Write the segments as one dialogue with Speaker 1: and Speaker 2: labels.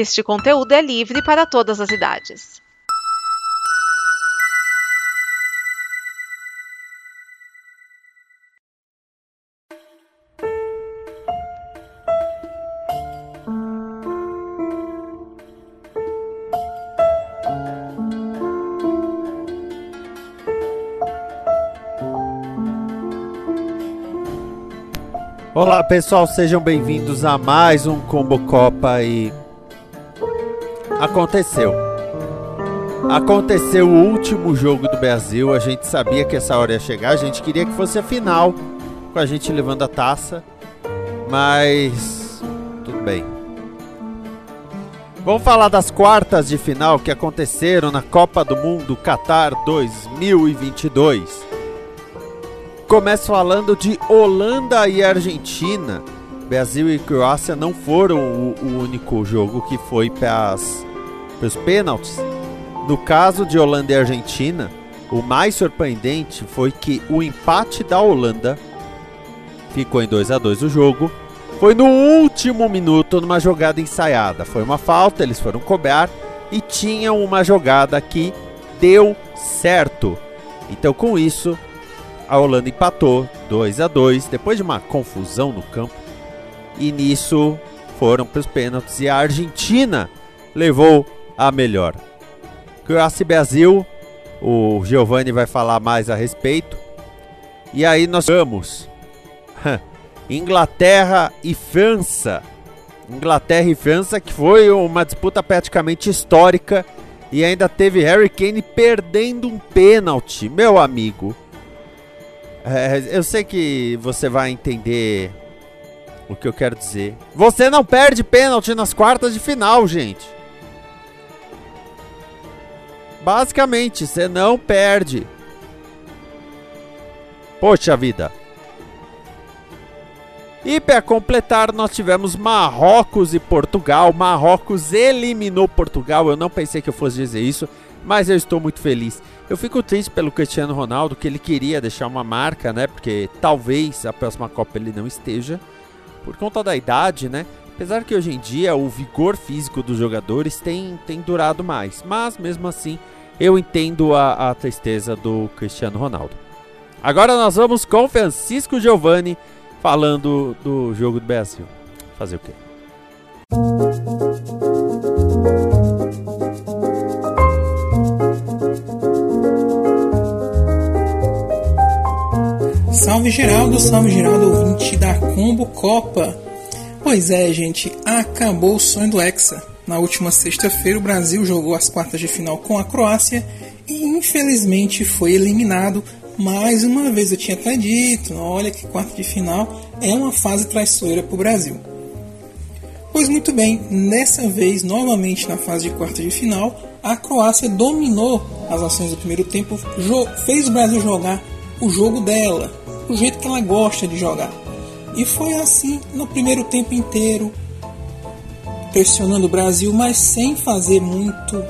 Speaker 1: Este conteúdo é livre para todas as idades.
Speaker 2: Olá pessoal, sejam bem-vindos a mais um Combo Copa e aconteceu. Aconteceu o último jogo do Brasil, a gente sabia que essa hora ia chegar, a gente queria que fosse a final, com a gente levando a taça, mas tudo bem. Vamos falar das quartas de final que aconteceram na Copa do Mundo Qatar 2022. Começo falando de Holanda e Argentina. Brasil e Croácia não foram o, o único jogo que foi para os pênaltis. No caso de Holanda e Argentina, o mais surpreendente foi que o empate da Holanda ficou em 2 a 2 o jogo. Foi no último minuto numa jogada ensaiada. Foi uma falta, eles foram cobrar e tinham uma jogada que deu certo. Então com isso, a Holanda empatou 2 a 2 depois de uma confusão no campo. E nisso foram para os pênaltis e a Argentina levou a melhor. Croácia e Brasil, o Giovanni vai falar mais a respeito. E aí nós vamos Inglaterra e França. Inglaterra e França que foi uma disputa praticamente histórica e ainda teve Harry Kane perdendo um pênalti, meu amigo. É, eu sei que você vai entender o que eu quero dizer. Você não perde pênalti nas quartas de final, gente. Basicamente, você não perde. Poxa vida. E para completar, nós tivemos Marrocos e Portugal. Marrocos eliminou Portugal. Eu não pensei que eu fosse dizer isso, mas eu estou muito feliz. Eu fico triste pelo Cristiano Ronaldo, que ele queria deixar uma marca, né? Porque talvez a próxima Copa ele não esteja, por conta da idade, né? Apesar que hoje em dia o vigor físico dos jogadores tem, tem durado mais. Mas mesmo assim, eu entendo a, a tristeza do Cristiano Ronaldo. Agora nós vamos com Francisco Giovanni falando do jogo do Brasil. Fazer o quê?
Speaker 3: Salve Geraldo, salve Geraldo, ouvinte da Combo Copa. Pois é, gente, acabou o sonho do Hexa. Na última sexta-feira, o Brasil jogou as quartas de final com a Croácia e infelizmente foi eliminado. Mais uma vez eu tinha até dito: olha que quarta de final é uma fase traiçoeira para o Brasil. Pois muito bem, dessa vez, novamente na fase de quarta de final, a Croácia dominou as ações do primeiro tempo, fez o Brasil jogar o jogo dela, o jeito que ela gosta de jogar. E foi assim no primeiro tempo inteiro, pressionando o Brasil, mas sem fazer muito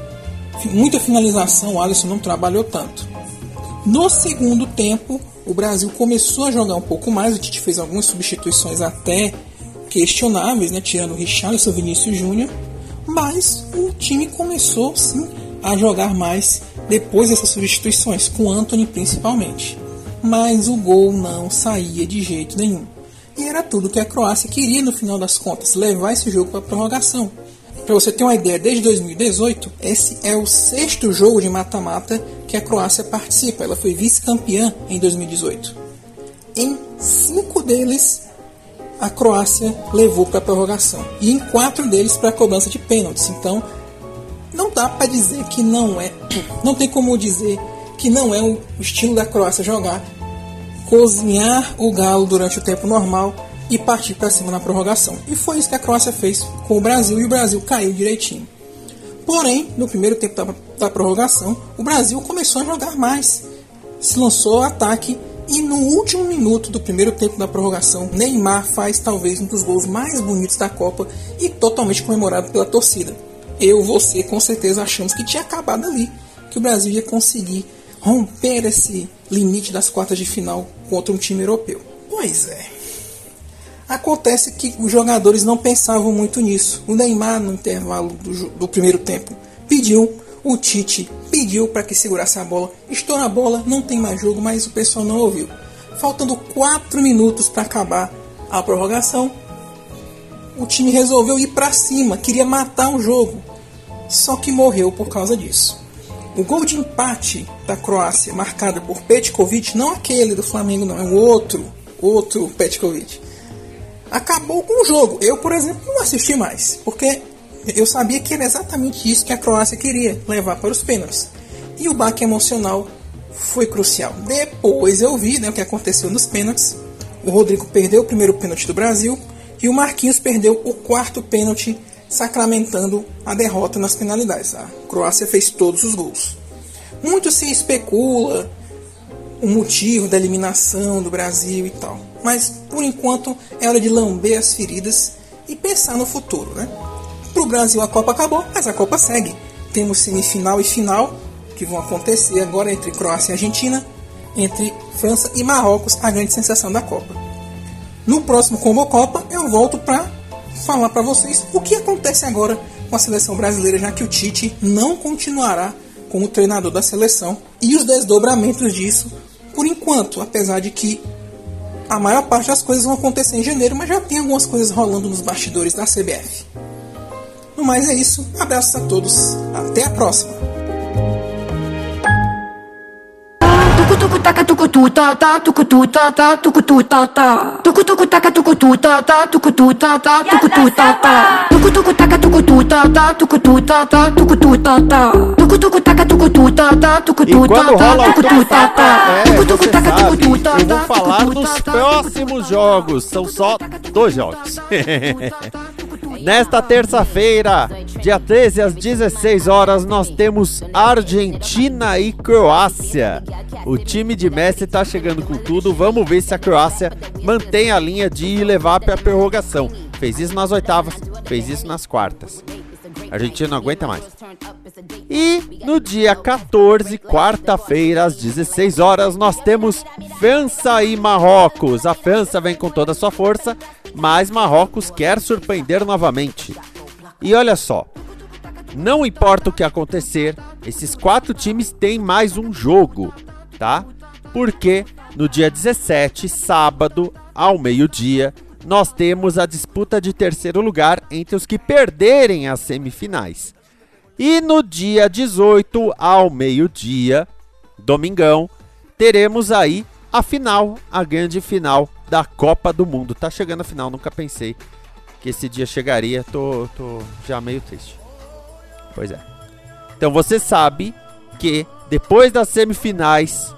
Speaker 3: muita finalização. O Alisson não trabalhou tanto. No segundo tempo, o Brasil começou a jogar um pouco mais. O Tite fez algumas substituições até questionáveis, né, tirando o Richarlison e o Vinícius Júnior. Mas o time começou sim a jogar mais depois dessas substituições, com Anthony principalmente mas o gol não saía de jeito nenhum. E era tudo que a Croácia queria no final das contas, levar esse jogo para prorrogação. Para você ter uma ideia, desde 2018, esse é o sexto jogo de mata-mata que a Croácia participa. Ela foi vice-campeã em 2018. Em cinco deles, a Croácia levou para a prorrogação. E em quatro deles para a cobrança de pênaltis. Então, não dá para dizer que não é. Não tem como dizer que não é o estilo da Croácia jogar, cozinhar o galo durante o tempo normal e partir para cima na prorrogação. E foi isso que a Croácia fez com o Brasil e o Brasil caiu direitinho. Porém, no primeiro tempo da, da prorrogação, o Brasil começou a jogar mais, se lançou ao ataque e no último minuto do primeiro tempo da prorrogação, Neymar faz talvez um dos gols mais bonitos da Copa e totalmente comemorado pela torcida. Eu, você, com certeza achamos que tinha acabado ali, que o Brasil ia conseguir romper esse limite das quartas de final contra um time europeu. Pois é. Acontece que os jogadores não pensavam muito nisso. O Neymar, no intervalo do, do primeiro tempo, pediu, o Tite pediu para que segurasse a bola. Estou na bola, não tem mais jogo, mas o pessoal não ouviu. Faltando 4 minutos para acabar a prorrogação, o time resolveu ir para cima, queria matar o jogo. Só que morreu por causa disso. O gol de empate da Croácia, marcado por Petkovic, não aquele do Flamengo, não, é o outro, outro Petkovic, acabou com o jogo. Eu, por exemplo, não assisti mais, porque eu sabia que era exatamente isso que a Croácia queria, levar para os pênaltis. E o baque emocional foi crucial. Depois eu vi né, o que aconteceu nos pênaltis. O Rodrigo perdeu o primeiro pênalti do Brasil e o Marquinhos perdeu o quarto pênalti, sacramentando a derrota nas penalidades. A Croácia fez todos os gols. Muito se especula o motivo da eliminação do Brasil e tal. Mas por enquanto é hora de lamber as feridas e pensar no futuro, né? Para o Brasil a Copa acabou, mas a Copa segue. Temos semifinal e final que vão acontecer agora entre Croácia e Argentina, entre França e Marrocos, a grande sensação da Copa. No próximo Combo Copa eu volto para falar para vocês o que acontece agora com a seleção brasileira, já que o Tite não continuará como treinador da seleção e os desdobramentos disso por enquanto, apesar de que a maior parte das coisas vão acontecer em janeiro, mas já tem algumas coisas rolando nos bastidores da CBF. No mais é isso, abraços a todos, até a próxima! Tuku tuku taka tuku tu ta ta tuku tu ta ta tuku tu ta ta tuku tuku taka tuku tu ta ta tuku tu ta ta tuku tu ta ta tuku tuku taka tuku tu ta ta tuku tu ta ta tuku tu ta ta tuku tuku taka tuku tu ta ta
Speaker 2: eu vou falar dos próximos jogos são só dois jogos Nesta terça-feira, dia 13 às 16 horas, nós temos Argentina e Croácia. O time de Messi está chegando com tudo. Vamos ver se a Croácia mantém a linha de levar para a prorrogação. Fez isso nas oitavas, fez isso nas quartas. A Argentina não aguenta mais. E no dia 14, quarta-feira, às 16 horas, nós temos França e Marrocos. A França vem com toda a sua força, mas Marrocos quer surpreender novamente. E olha só, não importa o que acontecer, esses quatro times têm mais um jogo, tá? Porque no dia 17, sábado, ao meio-dia, nós temos a disputa de terceiro lugar entre os que perderem as semifinais. E no dia 18, ao meio-dia, domingão, teremos aí a final, a grande final da Copa do Mundo. Tá chegando a final, nunca pensei que esse dia chegaria, tô, tô já meio triste. Pois é. Então você sabe que depois das semifinais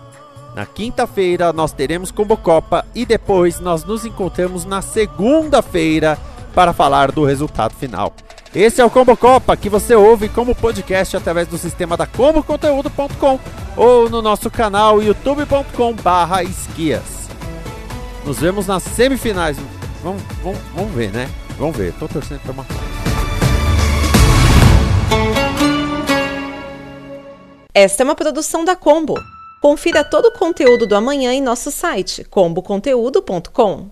Speaker 2: na quinta-feira nós teremos Combo Copa e depois nós nos encontramos na segunda-feira para falar do resultado final. Esse é o Combo Copa que você ouve como podcast através do sistema da comboconteúdo.com ou no nosso canal youtube.com/esquias. Nos vemos nas semifinais. Vamos, vamos, vamos ver, né? Vamos ver. Tô torcendo para uma
Speaker 1: Esta é uma produção da Combo. Confira todo o conteúdo do amanhã em nosso site comboconteúdo.com.